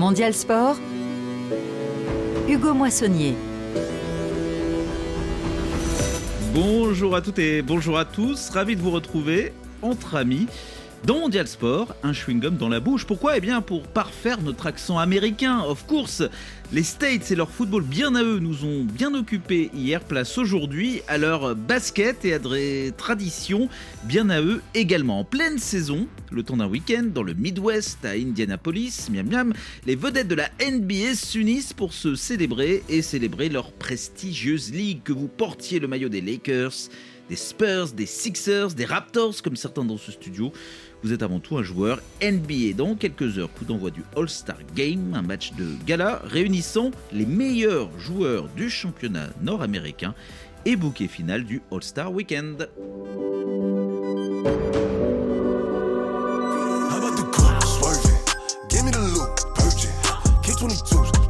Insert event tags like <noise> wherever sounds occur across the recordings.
Mondial Sport, Hugo Moissonnier. Bonjour à toutes et bonjour à tous, ravi de vous retrouver entre amis dans Mondial Sport, un chewing-gum dans la bouche. Pourquoi? Eh bien pour parfaire notre accent américain, of course. Les States et leur football bien à eux nous ont bien occupés hier, place aujourd'hui à leur basket et à des traditions bien à eux également. En pleine saison, le temps d'un week-end dans le Midwest à Indianapolis, miam miam, les vedettes de la NBA s'unissent pour se célébrer et célébrer leur prestigieuse ligue. Que vous portiez le maillot des Lakers, des Spurs, des Sixers, des Raptors comme certains dans ce studio. Vous êtes avant tout un joueur NBA. Dans quelques heures, coup d'envoi du All-Star Game, un match de gala réunissant les meilleurs joueurs du championnat nord-américain et bouquet final du All-Star Weekend.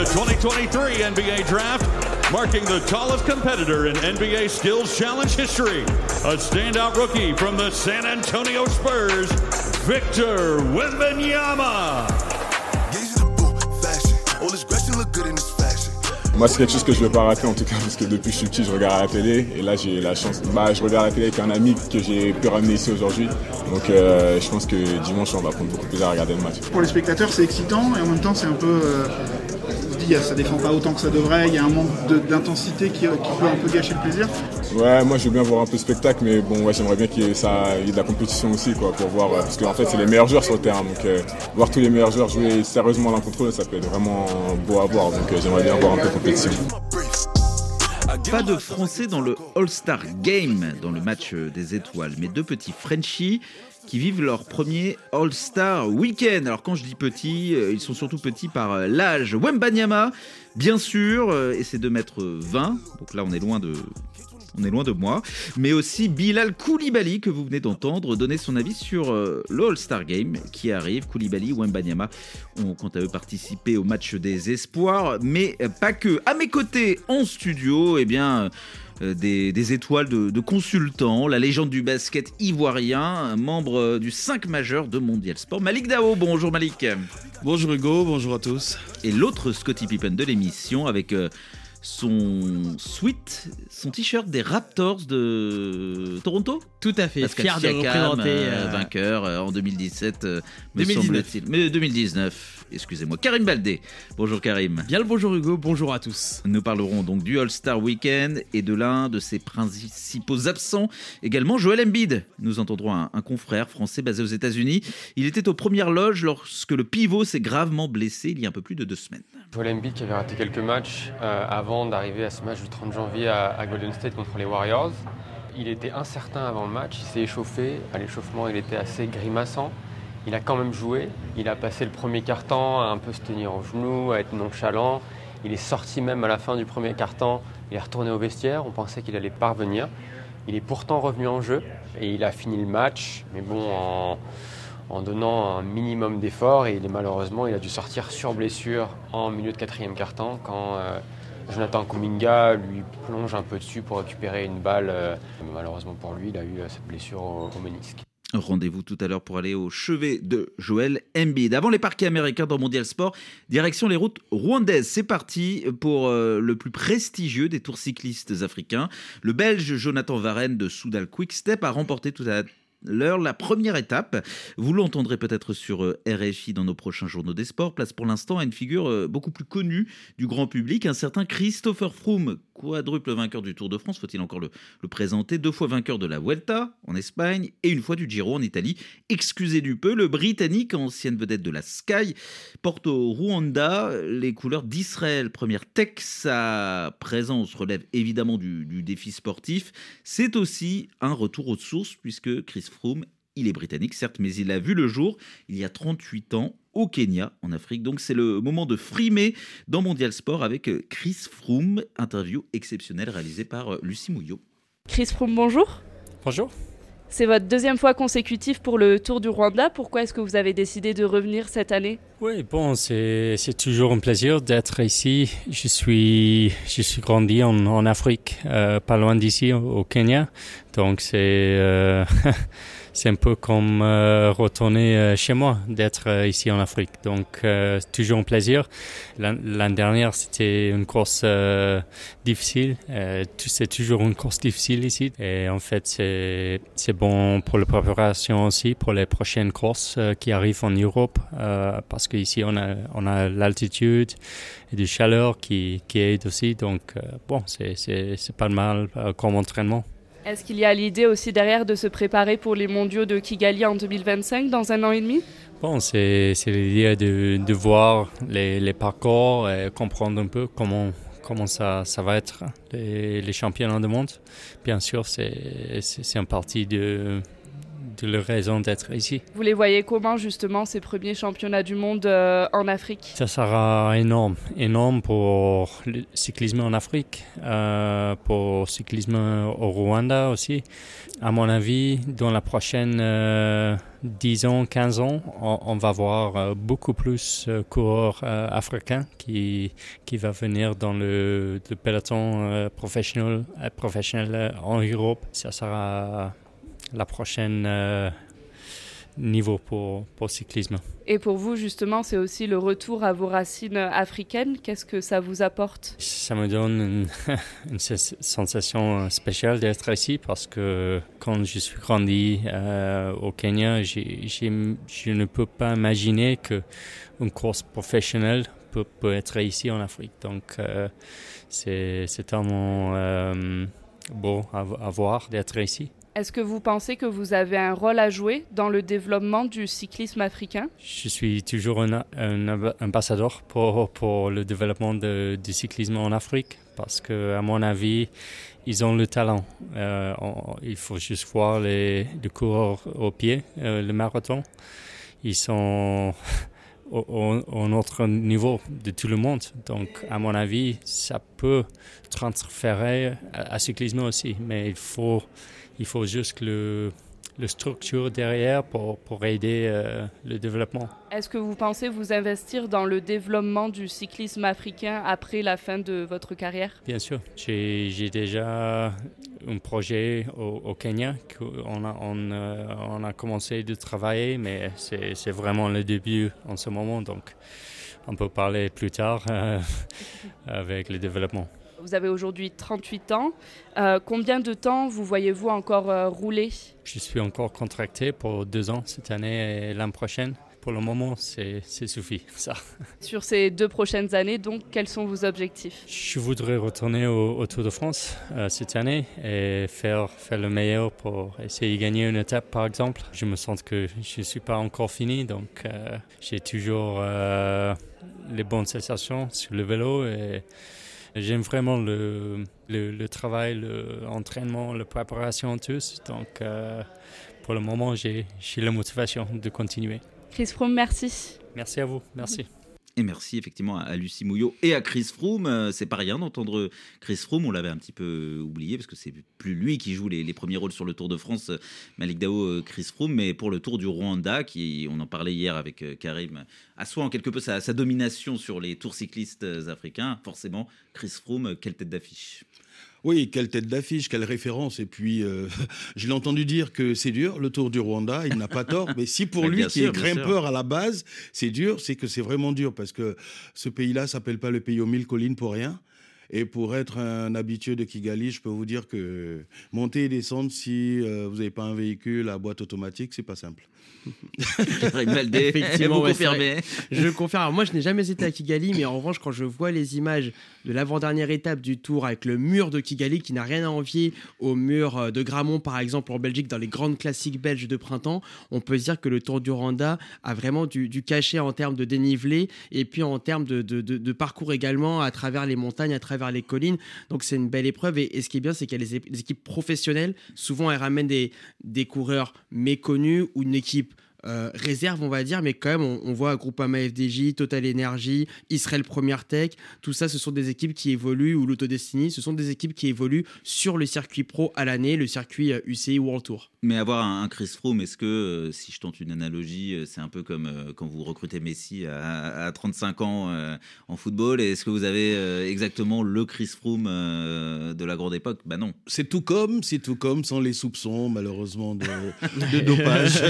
The 2023 NBA Draft, marking the tallest competitor in NBA Skills Challenge history. A standout rookie from the San Antonio Spurs, Victor Wembanyama. Moi, c'est quelque chose que je ne veux pas rater en tout cas, parce que depuis que je suis petit, je regarde la télé. Et là, j'ai la chance. Bah, je regarde la télé avec un ami que j'ai pu ramener ici aujourd'hui. Donc, euh, je pense que dimanche, on va prendre beaucoup de plaisir à regarder le match. Pour les spectateurs, c'est excitant et en même temps, c'est un peu. Euh, dit, ça défend pas autant que ça devrait. Il y a un manque d'intensité qui, qui, peut un peu gâcher le plaisir. Ouais, moi, je veux bien voir un peu de spectacle, mais bon, ouais, j'aimerais bien qu'il y, ait ça, il y ait de la compétition aussi, quoi, pour voir. Parce qu'en fait, c'est les meilleurs joueurs sur le terrain. Donc, euh, voir tous les meilleurs joueurs jouer sérieusement l'un contre l'autre, ça peut être vraiment beau à voir. Donc, euh, j'aimerais bien voir un peu de compétition. Pas de Français dans le All-Star Game, dans le match des étoiles, mais deux petits Frenchies qui vivent leur premier All-Star Weekend. Alors quand je dis petits, ils sont surtout petits par l'âge. Wembanyama, bien sûr, et c'est 2 mètres 20, donc là on est loin de... On est loin de moi, mais aussi Bilal Koulibaly que vous venez d'entendre donner son avis sur euh, le All-Star Game qui arrive. Koulibaly, Wembanyama ont quant à eux participé au match des espoirs, mais pas que. À mes côtés en studio, eh bien. Euh, des, des, étoiles de, de, consultants, la légende du basket ivoirien, membre du 5 majeur de Mondial Sport, Malik Dao. Bonjour Malik. Bonjour Hugo, bonjour à tous. Et l'autre Scotty Pippen de l'émission avec euh, son sweat, son t-shirt des Raptors de Toronto Tout à fait, Pascal fier de représenter. euh, euh, vainqueur euh, en 2017, euh, me 2019. semble-t-il. Mais 2019, excusez-moi. Karim Baldé. Bonjour Karim. Bien le bonjour Hugo, bonjour à tous. Nous parlerons donc du All-Star Weekend et de l'un de ses principaux absents, également Joel Embiid. Nous entendrons un, un confrère français basé aux États-Unis. Il était aux premières loges lorsque le pivot s'est gravement blessé il y a un peu plus de deux semaines. Joel Embiid qui avait raté quelques matchs euh, avant d'arriver à ce match du 30 janvier à, à Golden State contre les Warriors. Il était incertain avant le match, il s'est échauffé. À l'échauffement, il était assez grimaçant. Il a quand même joué. Il a passé le premier quart-temps à un peu se tenir au genou, à être nonchalant. Il est sorti même à la fin du premier quart-temps. Il est retourné au vestiaire. On pensait qu'il allait pas revenir. Il est pourtant revenu en jeu et il a fini le match, mais bon, en, en donnant un minimum d'efforts. Et il est, malheureusement, il a dû sortir sur blessure en milieu de quatrième quart-temps quand euh, Jonathan Kuminga lui plonge un peu dessus pour récupérer une balle. euh, malheureusement pour lui, il a eu euh, cette blessure au, au. Rendez-vous tout à l'heure pour aller au chevet de Joel Embiid. Avant les parquets américains dans Mondial Sport, direction les routes rwandaises. C'est parti pour euh, le plus prestigieux des tours cyclistes africains. Le Belge Jonathan Varenne de Soudal Quickstep a remporté tout à l'heure la première étape. Vous l'entendrez peut-être sur euh, RFI dans nos prochains journaux des sports. Place pour l'instant à une figure euh, beaucoup plus connue du grand public, un certain Christopher Froome, quadruple vainqueur du Tour de France, faut-il encore le, le présenter, deux fois vainqueur de la Vuelta en Espagne et une fois du Giro en Italie. Excusez du peu, le Britannique, ancienne vedette de la Sky, porte au Rwanda les couleurs d'Israël. Première tech, sa présence relève évidemment du, du défi sportif. C'est aussi un retour aux sources puisque Chris Froome, il est britannique certes, mais il a vu le jour il y a 38 ans au Kenya, en Afrique. Donc c'est le moment de frimer dans Mondial Sport avec euh, Chris Froome, interview exceptionnelle réalisée par euh, Lucie Mouillot. Chris Froome, bonjour. Bonjour. C'est votre deuxième fois consécutive pour le Tour du Rwanda. Pourquoi est-ce que vous avez décidé de revenir cette année? Oui, bon, c'est toujours un plaisir d'être ici. Je suis, je suis grandi en, en Afrique, euh, pas loin d'ici, au, au Kenya. Donc c'est euh, <laughs> c'est un peu comme euh, retourner euh, chez moi, d'être euh, ici en Afrique. Donc, toujours un plaisir. L'année dernière, c'était une course difficile. c'est toujours une course difficile ici. Et en fait, c'est bon pour la préparation aussi, pour les prochaines courses qui arrivent en Europe, parce qu'ici, on a, on a l'altitude et du chaleur qui, qui aide aussi. Donc, bon, c'est pas mal comme entraînement. Est-ce qu'il y a l'idée aussi derrière de se préparer pour les mondiaux de Kigali en 2025 dans un an et demi? Bon, c'est l'idée de, voir les, les, parcours et comprendre un peu comment, comment ça, ça va être, les, les championnats du monde. Bien sûr, c'est un parti de, de leur raison d'être ici. Vous les voyez comment justement ces premiers championnats du monde euh, en Afrique? Ça sera énorme, énorme pour le cyclisme en Afrique, euh, pour le cyclisme au Rwanda aussi. À mon avis, dans la prochaine euh, 10 ans, 15 ans, on, va voir euh, beaucoup plus de coureurs africains qui, qui va venir dans le, le peloton professionnel, professionnel en Europe. Ça sera la prochaine euh, niveau pour, pour le cyclisme. Et pour vous, justement, c'est aussi le retour à vos racines africaines. Qu'est-ce que ça vous apporte? Ça me donne une, <laughs> sensation spéciale d'être ici parce que quand je suis grandi euh, au Kenya, je ne peux pas imaginer qu'une course professionnelle peut, peut, être ici en Afrique. Donc, euh, c'est tellement beau à, à voir d'être ici. Est-ce que vous pensez que vous avez un rôle à jouer dans le développement du cyclisme africain? Je suis toujours un, ambassadeur pour, le développement du cyclisme en Afrique parce que, à mon avis, ils ont le talent. Euh, il faut juste voir les, coureurs au pied, euh, le marathon. Ils sont <laughs> au, autre niveau de tout le monde. Donc, à mon avis, ça peut transférer à, à cyclisme aussi. Mais il faut il faut juste le, le structure derrière pour, pour aider euh, le développement. Est-ce que vous pensez vous investir dans le développement du cyclisme africain après la fin de votre carrière? Bien sûr. J'ai déjà un projet au, Kenya qu'on a, on, euh, on, a commencé de travailler, mais c'est vraiment le début en ce moment. Donc, on peut parler plus tard euh, <laughs> avec le développement. Vous avez aujourd'hui 38 ans. Euh, combien de temps vous voyez-vous encore euh, rouler? Je suis encore contracté pour deux ans cette année et l'année prochaine. Pour le moment, c'est suffit, <laughs> ça. Sur ces deux prochaines années, donc, quels sont vos objectifs? Je voudrais retourner au, Tour de France euh, cette année et faire, faire le meilleur pour essayer de gagner une étape, par exemple. Je me sens que je ne suis pas encore fini, donc j'ai toujours les bonnes sensations sur le vélo et J'aime vraiment le, le, travail, l'entraînement, la préparation, tous. Donc, euh, pour le moment, j'ai la motivation de continuer. Chris Froome, merci. Merci à vous. Merci. Merci effectivement à Lucie Mouillot et à Chris Froome. Euh, c'est pas rien d'entendre Chris Froome, on l'avait un petit peu oublié parce que c'est plus lui qui joue les, premiers rôles sur le Tour de France, Malik Dao, euh, Chris Froome, mais pour le Tour du Rwanda, qui, on en parlait hier avec euh, Karim, assoit en quelque peu sa domination sur les tours cyclistes africains. Forcément, Chris Froome, quelle tête d'affiche oui, quelle tête d'affiche, quelle référence. Et puis, euh, <laughs> je l'ai entendu dire que c'est dur, le Tour du Rwanda, il n'a pas tort. Mais si pour lui, qui est grimpeur à la base, c'est dur, c'est que c'est vraiment dur parce que ce pays-là s'appelle pas le pays aux mille collines pour rien. Et pour être un habitué de Kigali, je peux vous dire que monter et descendre, si euh, vous n'avez pas un véhicule à boîte automatique, c'est pas simple. <laughs> Effectivement, vous Je confirme. moi, je n'ai jamais été à Kigali, mais en revanche, quand je vois les images de l'avant-dernière étape du Tour avec le mur de Kigali, qui n'a rien à envier au mur euh, de Gramont, par exemple, en Belgique, dans les grandes classiques belges de printemps, on peut se dire que le Tour du Rwanda a vraiment du, cachet en termes de dénivelé et puis en termes de, parcours également à travers les montagnes, à travers les collines. Donc, c'est une belle épreuve. Et, ce qui est bien, c'est qu'il y a les, équipes professionnelles. Souvent, elles ramènent des, des coureurs méconnus ou une équipe équipe euh, réserve, on va dire, mais quand même, on, voit Groupama FDJ, Total Energy, Israel Première Tech, tout ça, ce sont des équipes qui évoluent, ou l'Autodestiny, ce sont des équipes qui évoluent sur le circuit pro à l'année, le circuit UCI World Tour. Mais avoir un, Chris Froome, est-ce que, si je tente une analogie, c'est un peu comme quand vous recrutez Messi à, 35 ans en football, est-ce que vous avez exactement le Chris Froome de la grande époque? Ben non. C'est tout comme, c'est tout comme, sans les soupçons, malheureusement, de, <laughs> de dopage.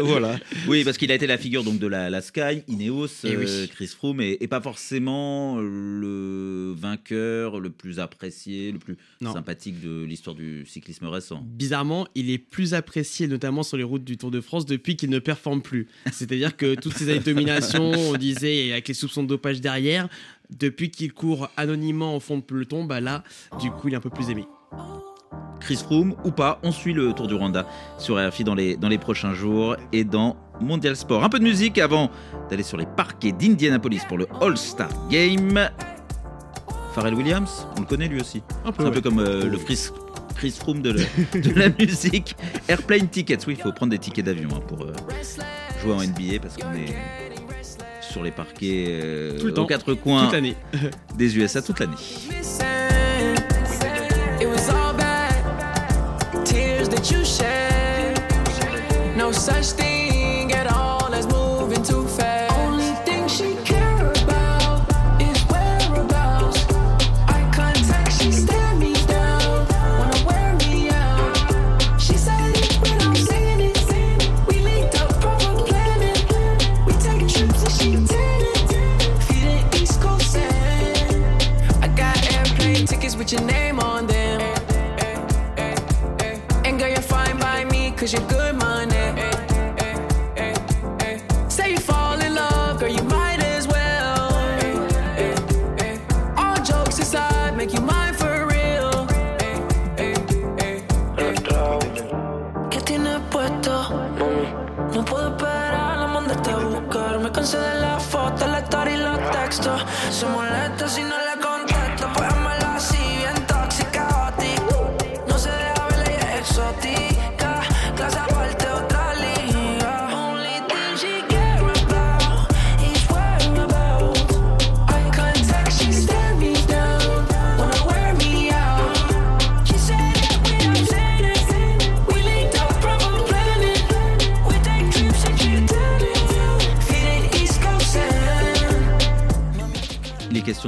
<laughs> voilà. Oui, parce qu'il a été la figure donc de la, la Sky, Ineos, eh euh, Chris Froome, et, pas forcément le vainqueur le plus apprécié, le plus sympathique de l'histoire du cyclisme récent. Bizarrement, il est plus apprécié, notamment sur les routes du Tour de France, depuis qu'il ne performe plus. C'est-à-dire que toutes ces années de domination, on disait, avec les soupçons de dopage derrière, depuis qu'il court anonymement au fond de peloton, bah là, du coup, il est un peu plus aimé. Chris Froome ou pas, on suit le Tour du Rwanda sur RFI dans les, dans les prochains jours et dans Mondial Sport. Un peu de musique avant d'aller sur les parquets d'Indianapolis pour le All-Star Game. Pharrell Williams, on le connaît lui aussi. Un peu, un peu comme euh, le Chris, Chris Froome de, de, la <laughs> musique. Airplane Tickets, oui, il faut prendre des tickets d'avion hein, pour euh, jouer en NBA parce qu'on est sur les parquets euh, aux quatre coins des USA toute l'année. Such thing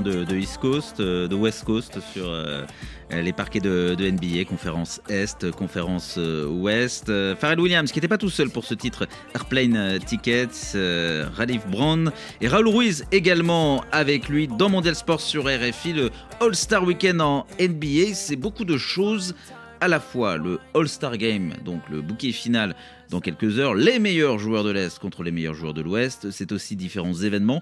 de, East Coast, euh, de West Coast sur euh, les parquets de, NBA, conférence Est, conférence euh, Ouest. Pharrell Williams, qui n'était pas tout seul pour ce titre Airplane Tickets, Ralph Brown et Raoul Ruiz également avec lui dans Mondial Sport sur RFI, le All-Star Weekend en NBA. C'est beaucoup de choses à la fois le All-Star Game, donc le bouquet final dans quelques heures, les meilleurs joueurs de l'Est contre les meilleurs joueurs de l'Ouest, c'est aussi différents événements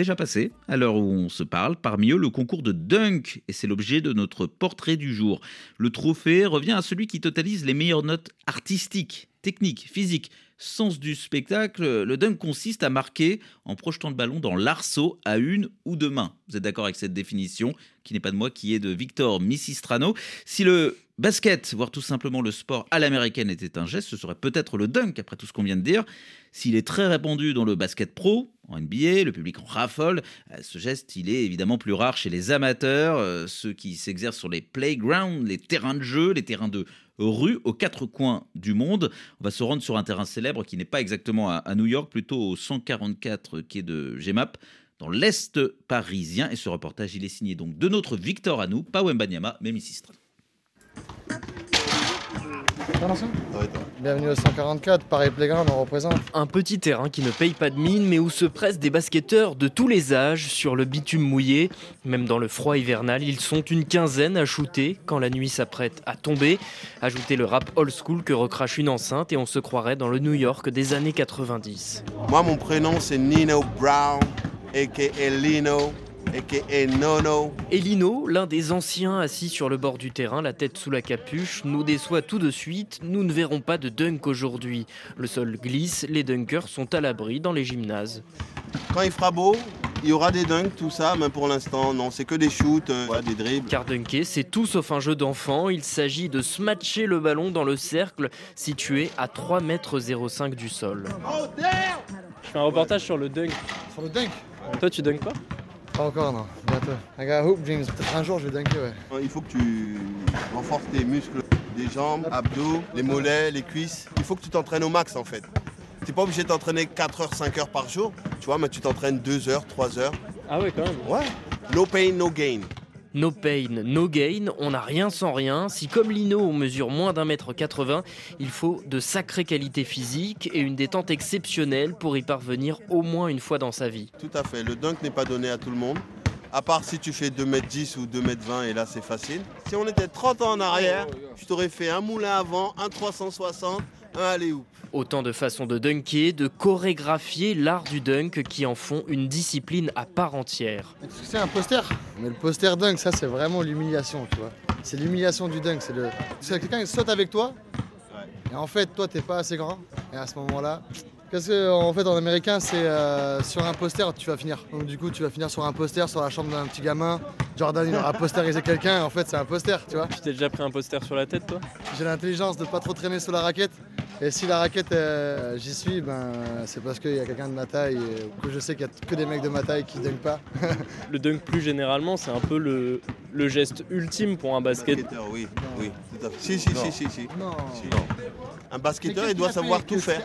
déjà passé à l'heure où on se parle. Parmi eux, le concours de dunk, et c'est l'objet de notre portrait du jour. Le trophée revient à celui qui totalise les meilleures notes artistiques, techniques, physiques, sens du spectacle. Le dunk consiste à marquer en projetant le ballon dans l'arceau à une ou deux mains. Vous êtes d'accord avec cette définition, qui n'est pas de moi, qui est de Victor Missistrano. Si le basket, voire tout simplement le sport à l'américaine était un geste, ce serait peut-être le dunk, après tout ce qu'on vient de dire. S'il est très répandu dans le basket pro, en NBA, le public en raffole, euh, ce geste, il est évidemment plus rare chez les amateurs, euh, ceux qui s'exercent sur les playgrounds, les terrains de jeu, les terrains de rue aux quatre coins du monde. On va se rendre sur un terrain célèbre qui n'est pas exactement à, New York, plutôt au 144 quai de GEMAP, dans l'Est parisien. Et ce reportage, il est signé donc de notre Victor à nous, pas Wembanyama, mais. Bienvenue au 144, Paris Playground, on représente. Un petit terrain qui ne paye pas de mine, mais où se pressent des basketteurs de tous les âges sur le bitume mouillé. Même dans le froid hivernal, ils sont une quinzaine à shooter quand la nuit s'apprête à tomber. Ajoutez le rap old school que recrache une enceinte et on se croirait dans le New York des années 90. Moi, mon prénom, c'est Nino Brown, a.k.a. Lino. Et Lino, l'un des anciens assis sur le bord du terrain, la tête sous la capuche, nous déçoit tout de suite. Nous ne verrons pas de dunk aujourd'hui. Le sol glisse, les dunkers sont à l'abri dans les gymnases. Quand il fera beau, Il y aura des dunks, tout ça, mais pour l'instant, non, c'est que des shoots, euh, des dribbles. Car dunker, c'est tout sauf un jeu d'enfant. Il s'agit de smatcher le ballon dans le cercle situé à 3 mètres 05 du sol. Je fais un reportage sur le dunk. Sur le dunk Toi, tu dunks pas? Pas encore, non. Bientôt. I got hoop dreams. Peut-être un jour, je vais dunker, ouais. Il faut que tu renforces tes muscles, des jambes, abdos, les mollets, les cuisses. Il faut que tu t'entraînes au max, en fait. T'es pas obligé de t'entraîner 4 heures, 5 heures par jour, tu vois, mais tu t'entraînes 2 heures, 3 heures. Ah ouais, quand même. Ouais. No pain, no gain. No pain, no gain, on n'a rien sans rien. Si comme Lino on mesure moins d'un mètre 80, il faut de sacrées qualités physiques et une détente exceptionnelle pour y parvenir au moins une fois dans sa vie. Tout à fait. Le dunk n'est pas donné à tout le monde. À part si tu fais 2m10 ou 2m20 et là c'est facile. Si on était 30 ans en arrière, je t'aurais fait un moulin avant, un 360, un alley-oop. Autant de façons de dunker, de chorégraphier l'art du dunk qui en font une discipline à part entière. C'est un poster? Mais le poster dunk, ça, c'est vraiment l'humiliation, tu vois. C'est l'humiliation du dunk. C'est le... c'est quelqu'un qui saute avec toi. Et en fait, toi, t'es pas assez grand. Et à ce moment-là. Parce que, en fait, en américain, c'est euh, sur un poster, tu vas finir. Donc, du coup, tu vas finir sur un poster, sur la chambre d'un petit gamin. Jordan, il aura posterisé quelqu'un. En fait, c'est un poster, tu vois. Tu t'es déjà pris un poster sur la tête, toi? J'ai l'intelligence de pas trop traîner sous la raquette. Et si la raquette, euh, j'y suis, ben, c'est parce qu'il y a quelqu'un de ma taille, euh, que je sais qu'il y a que des mecs de ma taille qui dunkent pas. Le dunk, plus généralement, c'est un peu le, le geste ultime pour un basket. Basketteur, oui, oui, tout à fait. Si, si, Non. si, si, si. Non. Si. Un basketteur, il doit savoir tout faire.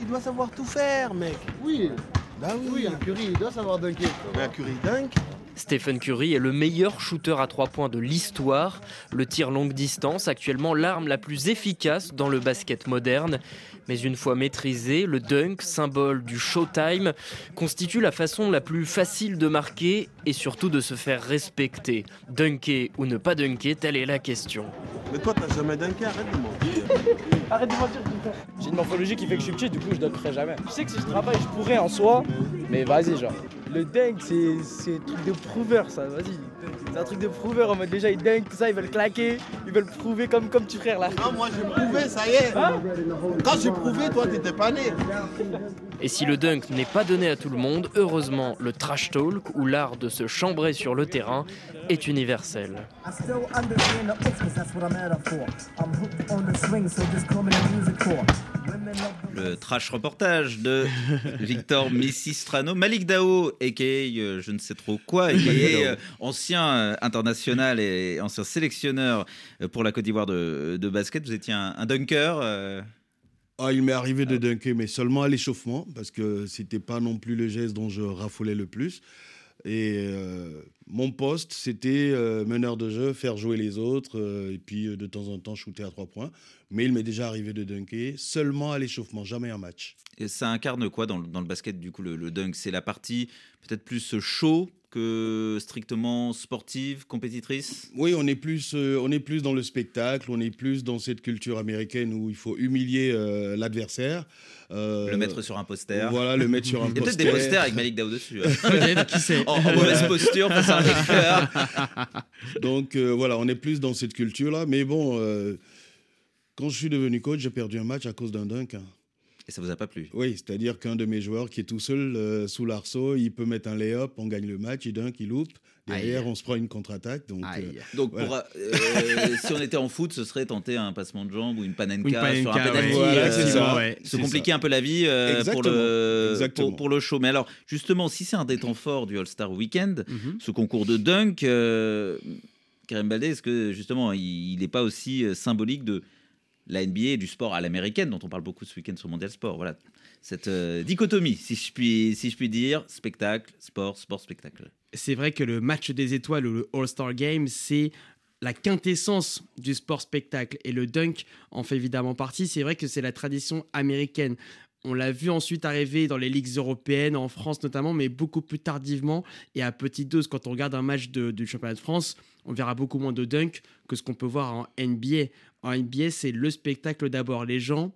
Il doit savoir tout faire, mec. Oui. Bah oui. Oui, un Curry, il doit savoir dunker. Mais un Curry dunk Stephen Curry est le meilleur shooter à 3 points de l'histoire. Le tir longue distance, actuellement l'arme la plus efficace dans le basket moderne. Mais une fois maîtrisé, le dunk, symbole du showtime, constitue la façon la plus facile de marquer et surtout de se faire respecter. Dunker ou ne pas dunker, telle est la question. Mais toi, t'as jamais dunké, arrête de mentir. <laughs> Arrête de mentir, putain. J'ai une morphologie qui fait que je suis petit, du coup je dunkerai jamais. Je sais que si je travaille, je pourrais en soi, mais vas-y, genre. Le dunk, c'est c'est un truc de prouveur, ça, vas-y. C'est un truc de prouveur, en mode déjà ils dunk, tout ça, ils veulent claquer, ils veulent prouver comme, comme tu frère là. Non, moi j'ai prouvé, ça y est. Quand j'ai prouvé, toi, t'étais pas né. Et si le dunk n'est pas donné à tout le monde, heureusement, le trash talk, ou l'art de se chambrer sur le terrain, est universel. Le trash reportage de Victor Missistrano, Malik Dao, a.k.a. euh, je ne sais trop quoi, a.k.a. Euh, ancien euh, international et ancien sélectionneur pour la Côte d'Ivoire de, de basket. Vous étiez un, un dunker euh, Ah, il m'est arrivé de dunker, mais seulement à l'échauffement, parce que c'était pas non plus le geste dont je raffolais le plus. Et euh, mon poste, c'était euh, meneur de jeu, faire jouer les autres, euh, et puis de temps en temps shooter à trois points. Mais il m'est déjà arrivé de dunker seulement à l'échauffement, jamais un match. Et ça incarne quoi dans le, basket, du coup, le dunk? C'est la partie peut-être plus chaud que strictement sportive, compétitrice? Oui, on est plus, euh, on est plus dans le spectacle, on est plus dans cette culture américaine où il faut humilier euh, l'adversaire. euh, Le mettre sur un poster. Voilà, le mettre sur un <laughs> Il y a peut-être poster. des posters avec Malik Dao dessus. hein. <laughs> Peut-être, qui sait. en, en mauvaise posture face à un lecteur. <laughs> Donc euh, voilà, on est plus dans cette culture-là. Mais bon, euh, quand je suis devenu coach, j'ai perdu un match à cause d'un dunk. hein. Et ça vous a pas plu? Oui, c'est-à-dire qu'un de mes joueurs qui est tout seul euh, sous l'arceau, il peut mettre un lay-up, on gagne le match, il dunk, il loupe. Derrière, Aïe. on se prend une contre-attaque. Donc, euh, Donc, voilà. pour, euh, <laughs> si on était en foot, ce serait tenter un passement de jambe ou une panenka, Une sur un panenka, penalty, ouais. Voilà, euh, c'est ça, ouais, se compliquer ça. un peu la vie euh, pour, le, pour, pour le show. Mais alors, justement, si c'est un des temps <clears throat> forts du All-Star Weekend, Mhm. ce concours de dunk, euh, Karim Baldé, est-ce que justement, il n'est pas aussi symbolique de la NBA et du sport à l'américaine, dont on parle beaucoup ce week-end sur Mondial Sport Voilà, cette euh, dichotomie, si je, puis, si je puis dire, spectacle, sport, sport, spectacle. c'est vrai que le match des étoiles ou le All-Star Game, c'est la quintessence du sport spectacle. Et le dunk en fait évidemment partie. C'est vrai que c'est la tradition américaine. On l'a vu ensuite arriver dans les ligues européennes, en France notamment, mais beaucoup plus tardivement et à petite dose. Quand on regarde un match de- du championnat de France, on verra beaucoup moins de dunk que ce qu'on peut voir en NBA. En NBA, c'est le spectacle d'abord. Les gens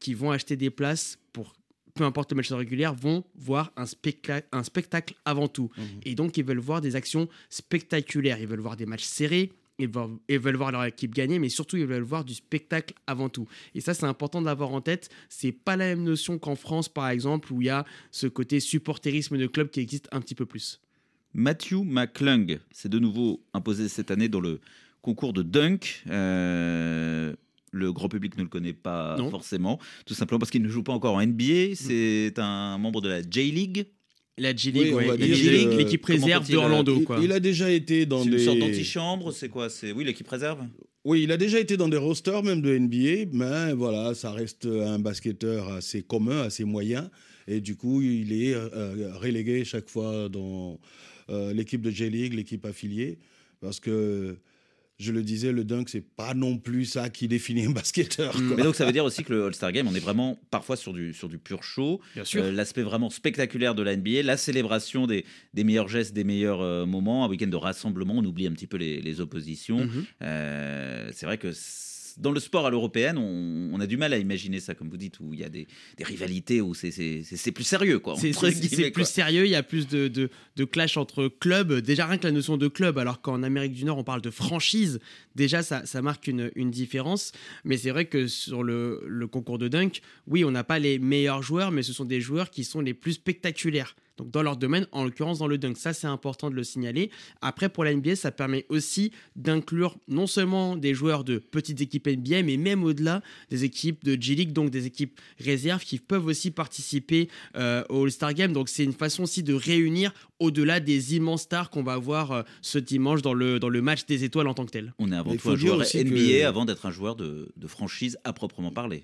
qui vont acheter des places pour peu importe le match régulier, vont voir un, spectacle un spectacle avant tout. Et donc, ils veulent voir des actions spectaculaires. Ils veulent voir des matchs serrés. ils veulent, ils veulent voir leur équipe gagner, mais surtout ils veulent voir du spectacle avant tout. Et ça, c'est important de l'avoir en tête. C'est pas la même notion qu'en France, par exemple, où il y a ce côté supporterisme de club qui existe un petit peu plus. Matthew McClung s'est de nouveau imposé cette année dans le concours de dunk. Euh, le grand public ne le connaît pas Non. forcément, tout simplement parce qu'il ne joue pas encore en NBA. C'est un membre de la J-League. La G Oui, League, on ouais. va La dire, G League, euh, l'équipe réserve peut-il, d'Orlando. Il, quoi. il a déjà été dans C'est des. une sorte d'antichambre, c'est quoi? C'est oui l'équipe réserve. Oui, il a déjà été dans des rosters même de NBA, mais voilà, ça reste un basketteur assez commun, assez moyen, et du coup, il est euh, relégué chaque fois dans euh, l'équipe de J-League, l'équipe affiliée, parce que je le disais, le dunk, c'est pas non plus ça qui définit un basketteur. quoi. Mais donc ça veut dire aussi que le All-Star Game, on est vraiment parfois sur du, sur du pur show. Bien sûr. Euh, L'aspect vraiment spectaculaire de la NBA, la célébration des, des meilleurs gestes, des meilleurs euh, moments, un week-end de rassemblement, on oublie un petit peu les, les oppositions. Mhm. Euh, c'est vrai que dans le sport à l'européenne, on, on a du mal à imaginer ça, comme vous dites, où il y a des, des rivalités, où c'est- plus sérieux. C'est- plus sérieux, il y a plus de, de, de clash entre clubs. Déjà, rien que la notion de club, alors qu'en Amérique du Nord, on parle de franchise, déjà, ça, ça marque une, une différence. Mais c'est vrai que sur le, le concours de dunk, oui, on n'a pas les meilleurs joueurs, mais ce sont des joueurs qui sont les plus spectaculaires. Donc dans leur domaine, en l'occurrence dans le dunk, ça c'est important de le signaler. Après pour la NBA, ça permet aussi d'inclure non seulement des joueurs de petites équipes NBA, mais même au-delà des équipes de G League, donc des équipes réserves qui peuvent aussi participer euh, au All-Star Game. Donc c'est une façon aussi de réunir au-delà des immenses stars qu'on va voir euh, ce dimanche dans le, dans le match des étoiles en tant que tel. On est avant tout faut un joueur aussi NBA que- avant d'être un joueur de, de franchise à proprement parler.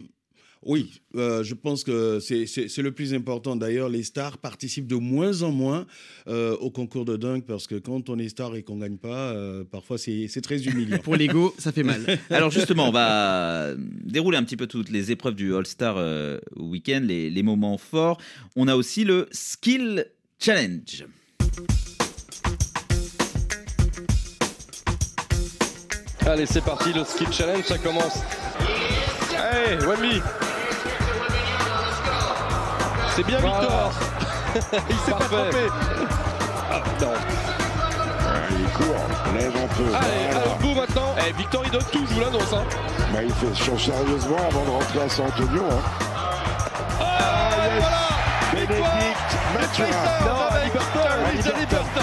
Oui, euh, je pense que c'est- le plus important. D'ailleurs, les stars participent de moins en moins euh, au concours de dunk parce que quand on est star et qu'on gagne pas, euh, parfois c'est c'est très humiliant. <laughs> Pour l'ego, ça fait mal. <laughs> Alors justement, on va dérouler un petit peu toutes les épreuves du All-Star euh, Weekend, les, les moments forts. On a aussi le Skill Challenge. Allez, c'est parti, le skill challenge, ça commence. Hey, Wemby C'est bien Victor <laughs> Il s'est pas trompé Ah, non. Il court, lève un peu. Allez, voilà. allez, boum maintenant Eh, Victor, il donne tout, je vous l'annonce. Hein. Bah, il fait chaud sérieusement avant de rentrer à San Antonio. Hein. Ah, voilà Bénédicte Mathurin. Non, avec Liberton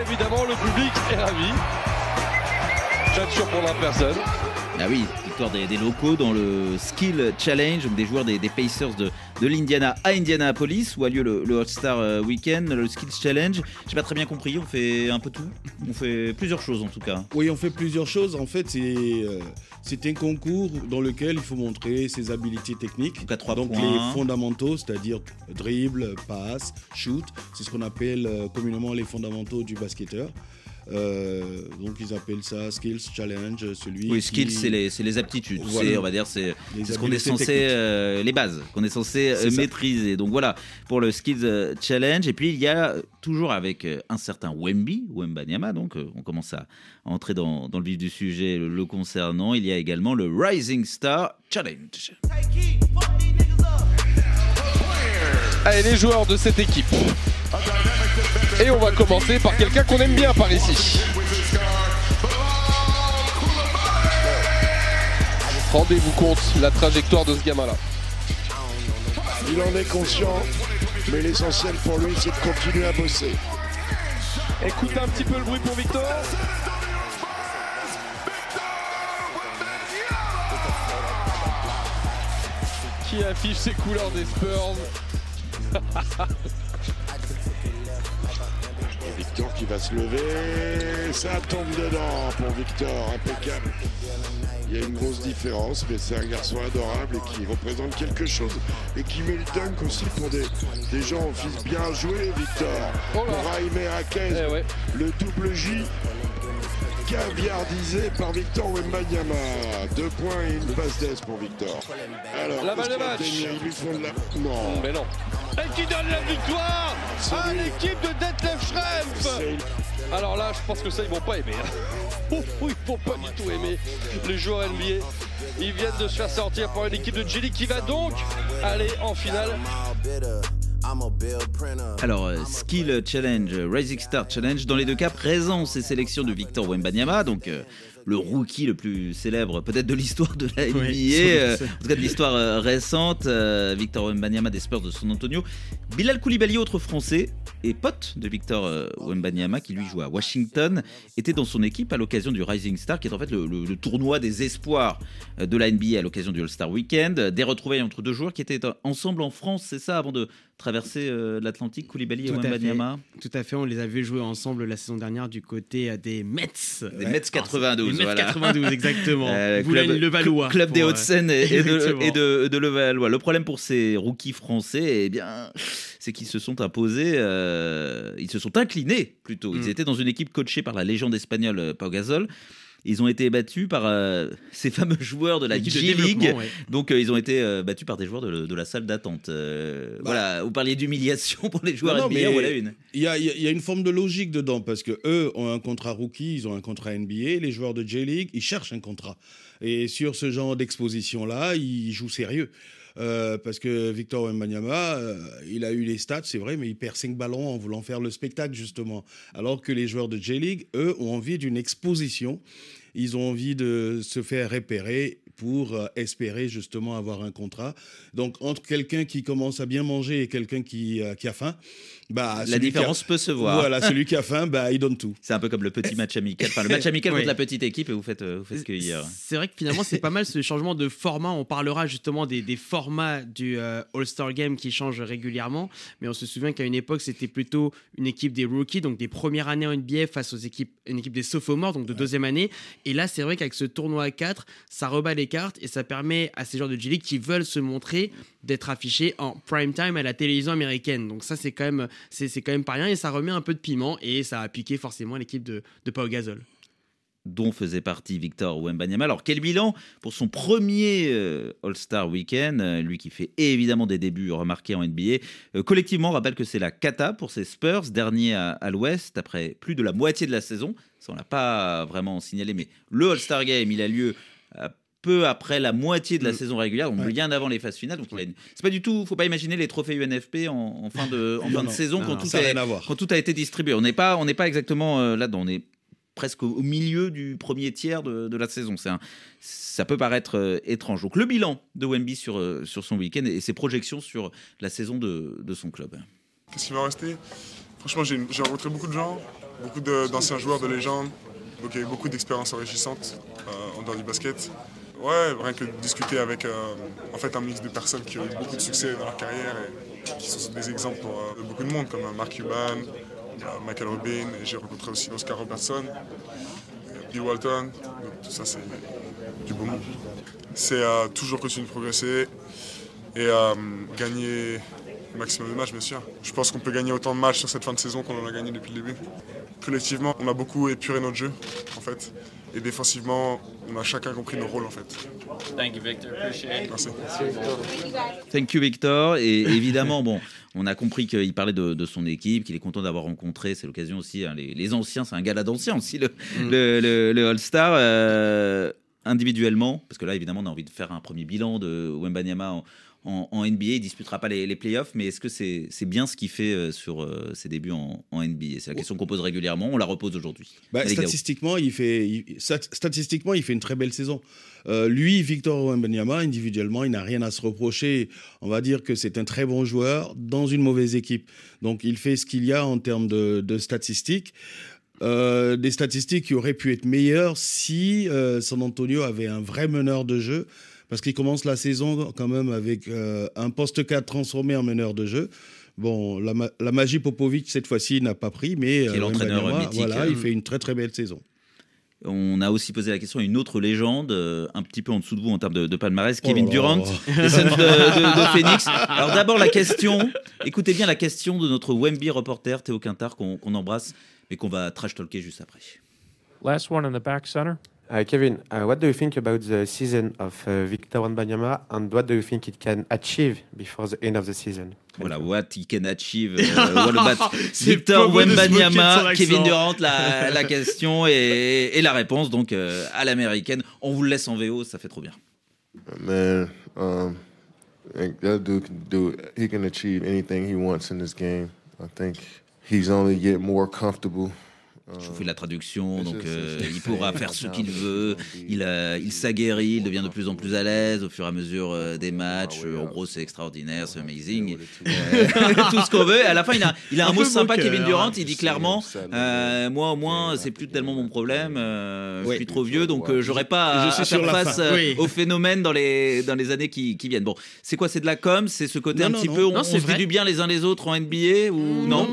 Évidemment, le public est ravi. Ça ne surprendra personne. Ah oui, victoire des, des locaux dans le Skill Challenge, donc des joueurs des, des Pacers de, de l'Indiana à Indianapolis, où a lieu le, le All-Star euh, Weekend, le Skill Challenge. J'ai pas très bien compris, on fait un peu tout. On fait plusieurs choses en tout cas. Oui, on fait plusieurs choses. En fait, c'est euh, c'est un concours dans lequel il faut montrer ses habiletés techniques. Donc à trois Donc points. les fondamentaux, c'est-à-dire dribble, passe, shoot, c'est ce qu'on appelle euh, communément les fondamentaux du basketteur. Euh, donc ils appellent ça skills challenge, celui Oui, qui- skills, c'est les, c'est les aptitudes. Voilà. C'est, on va dire, c'est ce qu'on est censé, euh, les bases, qu'on est censé euh, ça. maîtriser. Donc voilà, pour le Skills Challenge. Et puis il y a toujours avec un certain Wemby, Wemba Nyama, donc on commence à entrer dans, dans le vif du sujet le, le concernant. Il y a également le Rising Star Challenge. Allez, les joueurs de cette équipe. Et on va commencer par quelqu'un qu'on aime bien par ici. Rendez-vous compte la trajectoire de ce gamin-là. Il en est conscient, mais l'essentiel pour lui, c'est de continuer à bosser. Écoutez un petit peu le bruit pour Victor. Qui affiche ses couleurs des Spurs? <laughs> Victor qui va se lever, ça tombe dedans pour Victor, impeccable. Il y a une grosse différence, mais c'est un garçon adorable et qui représente quelque chose. Et qui met le dunk aussi pour des, des gens au fils bien joué, Victor. Oh là. Pour Jaime Raquez, Eh ouais. le double J caviardisé par Victor Wembanyama. Deux points et une passe d'aise pour Victor. Alors, La balle de match. Ils lui font de la... Non. Mais non. Et qui donne la victoire à l'équipe de Detlef Schrempf Alors là, je pense que ça, ils vont pas aimer. hein. <laughs> Ils vont pas du tout aimer les joueurs NBA Ils viennent de se faire sortir par une équipe de Jelly qui va donc aller en finale. Alors, euh, Skill Challenge, Rising Star Challenge, dans les deux cas, présence et sélection de Victor Wembanyama, donc euh, le rookie le plus célèbre peut-être de l'histoire de la NBA, Oui, euh, en tout cas de l'histoire euh, récente, euh, Victor Wembanyama des Spurs de San Antonio, Bilal Koulibaly, autre français, et pote de Victor Wembanyama, qui lui joue à Washington, était dans son équipe à l'occasion du Rising Star, qui est en fait le, le- le tournoi des espoirs de la NBA à l'occasion du All-Star Weekend, des retrouvailles entre deux joueurs qui étaient ensemble en France, c'est ça, avant de traverser euh, l'Atlantique, Koulibaly et. Wembanyama Tout à fait, on les a vus jouer ensemble la saison dernière du côté euh, des Mets. Des Mets 92, Les Mets voilà. 92, exactement. <laughs> Euh, Boulogne-Levallois. Club des pour, Hauts-de-Seine et, et de, et de- de Levallois. Le problème pour ces rookies français, eh bien, c'est qu'ils se sont imposés, euh, ils se sont inclinés plutôt. Ils Mm. étaient dans une équipe coachée par la légende espagnole Pau Gasol. Ils ont été battus par euh, ces fameux <laughs> joueurs de la G-League. ouais. Donc, euh, ils ont été euh, battus par des joueurs de, de la salle d'attente. Euh, Voilà, vous parliez d'humiliation <laughs> pour les joueurs Bah. Non, non, NBA, mais voilà une. Y y il y a une forme de logique dedans parce que eux ont un contrat rookie, ils ont un contrat NBA. Les joueurs de J-League, ils cherchent un contrat. Et sur ce genre d'exposition-là, ils jouent sérieux. Euh, parce que Victor Wembanyama, euh, il a eu les stats, c'est vrai, mais il perd 5 ballons en voulant faire le spectacle, justement. Alors que les joueurs de J-League, eux, ont envie d'une exposition. Ils ont envie de se faire repérer pour euh, espérer justement avoir un contrat. Donc, entre quelqu'un qui commence à bien manger et quelqu'un qui, qui a faim, bah, La a- différence peut se voir. Voilà, celui qui a faim, bah, il donne tout. C'est un peu comme le petit <laughs> match amical. Enfin, le match amical Oui. contre la petite équipe et vous faites, euh, vous faites cueillir. C'est vrai que finalement, c'est pas mal ce changement de format. On parlera justement des, des formats du euh, All-Star Game qui changent régulièrement. Mais on se souvient qu'à une époque, c'était plutôt une équipe des rookies, donc des premières années en NBA, face aux équipes, une équipe des sophomores, donc de deuxième année. Et là, c'est vrai qu'avec ce tournoi à 4, ça rebat les cartes et ça permet à ces joueurs de G-League qui veulent se montrer d'être affichés en prime time à la télévision américaine. Donc ça, c'est quand même, c'est, quand même pas rien et ça remet un peu de piment et ça a piqué forcément l'équipe de, Pau Gasol. dont faisait partie Victor Wembanyama. Alors quel bilan pour son premier euh, All-Star Weekend, euh, lui qui fait évidemment des débuts remarqués en NBA. Euh, collectivement, on rappelle que c'est la cata pour ses Spurs, dernier à, à l'Ouest après plus de la moitié de la saison. Ça on l'a pas vraiment signalé, mais le All-Star Game, il a lieu euh, peu après la moitié de la Mm. saison régulière, donc Ouais. bien avant les phases finales. Donc il a une- c'est pas du tout, faut pas imaginer les trophées UNFP en, en fin de, en fin Non, de non. saison Non, quand, non, tout a est- rien à voir. quand tout a été distribué. On n'est pas, on n'est pas exactement euh, là-dedans. On est presque au milieu du premier tiers de, de la saison. C'est un- ça peut paraître euh, étrange. Donc le bilan de Wemby sur, euh, sur son week-end et ses projections sur la saison de, de son club. Qu'est-ce qui va rester? Franchement, j'ai j'ai rencontré beaucoup de gens, beaucoup de- d'anciens joueurs de légende, donc il y a eu beaucoup d'expériences enrichissantes euh, dans du basket. Ouais, rien que discuter avec euh, en fait, un mix de personnes qui ont eu beaucoup de succès dans leur carrière et qui sont des exemples pour euh, beaucoup de monde, comme euh, Mark Cuban, Michael Robin, et j'ai rencontré aussi Oscar Robertson, Bill Walton, tout ça c'est du beau monde. C'est toujours continuer de progresser et gagner le maximum de matchs, bien sûr. Je pense qu'on peut gagner autant de matchs sur cette fin de saison qu'on en a gagné depuis le début. Collectivement, on a beaucoup épuré notre jeu, en fait. Et défensivement, on a chacun compris nos rôles, en fait. Thank you, Victor. Appreciate it. Merci. Thank you Victor. Et évidemment, bon, on a compris qu'il parlait de, de son équipe, qu'il est content d'avoir rencontré. C'est l'occasion aussi. hein, les, les anciens, c'est un gala d'anciens aussi, le, le, le- le All-Star. euh, individuellement, parce que là, évidemment, on a envie de faire un premier bilan de Wembanyama en, en, en NBA. Il disputera pas les, les playoffs, mais est-ce que c'est bien ce qu'il fait euh, sur euh, ses débuts en, en NBA C'est la question qu'on pose régulièrement. On la repose aujourd'hui. Bah, statistiquement, il fait, il- statistiquement, il fait une très belle saison. Euh, lui, Victor Wembanyama, individuellement, il n'a rien à se reprocher. On va dire que c'est un très bon joueur dans une mauvaise équipe. Donc, il fait ce qu'il y a en termes de, de statistiques. Euh, des statistiques qui auraient pu être meilleures si euh, San Antonio avait un vrai meneur de jeu. Parce qu'il commence la saison quand même avec euh, un poste 4 transformé en meneur de jeu. Bon, la, ma- la magie Popovic, cette fois-ci, n'a pas pris, mais Qui est l'entraîneur. Voilà, il Mm. fait une très très belle saison. On a aussi posé la question à une autre légende, euh, un petit peu en dessous de vous en termes de, de palmarès, Oh Kevin Durant, <laughs> des de, de- de Phoenix. Alors d'abord la question, écoutez bien la question de notre Wemby reporter Théo Quintard qu'on embrasse, mais qu'on va trash talker juste après. Last one in the back center. Uh, Kevin, uh, what do you think about the season of uh, Victor Wembanyama and what do you think it can achieve before the end of the season? Voilà, what he can achieve. <laughs> what about Victor Wembanyama, Kevin Durant, la, <laughs> la question et, et la réponse donc euh, à l'américaine. On vous le laisse en VO, ça fait trop bien. Man, um, that dude can do. He can achieve anything he wants in this game. I think he's only getting more comfortable. Je vous fais la traduction, donc euh, il pourra faire ce qu'il veut. Il, euh, il s'aguerrit, il devient de plus en plus à l'aise au fur et à mesure euh, des matchs. Euh, en gros, c'est extraordinaire, c'est amazing. <laughs> Euh, tout ce qu'on veut. Et à la fin, il a, il a un, Un mot sympa, Kevin Durant. hein. Il dit clairement euh, Moi, au moins, c'est plus tellement mon problème. euh, Je suis trop vieux, donc euh, j'aurai pas à, Je suis à sur faire face euh, Oui. au phénomène dans les, dans les années qui, qui viennent. Bon, c'est quoi C'est de la com C'est ce côté Non, un non, petit non. peu On, Non, on c'est se dit vrai. du bien les uns les autres en NBA ou non?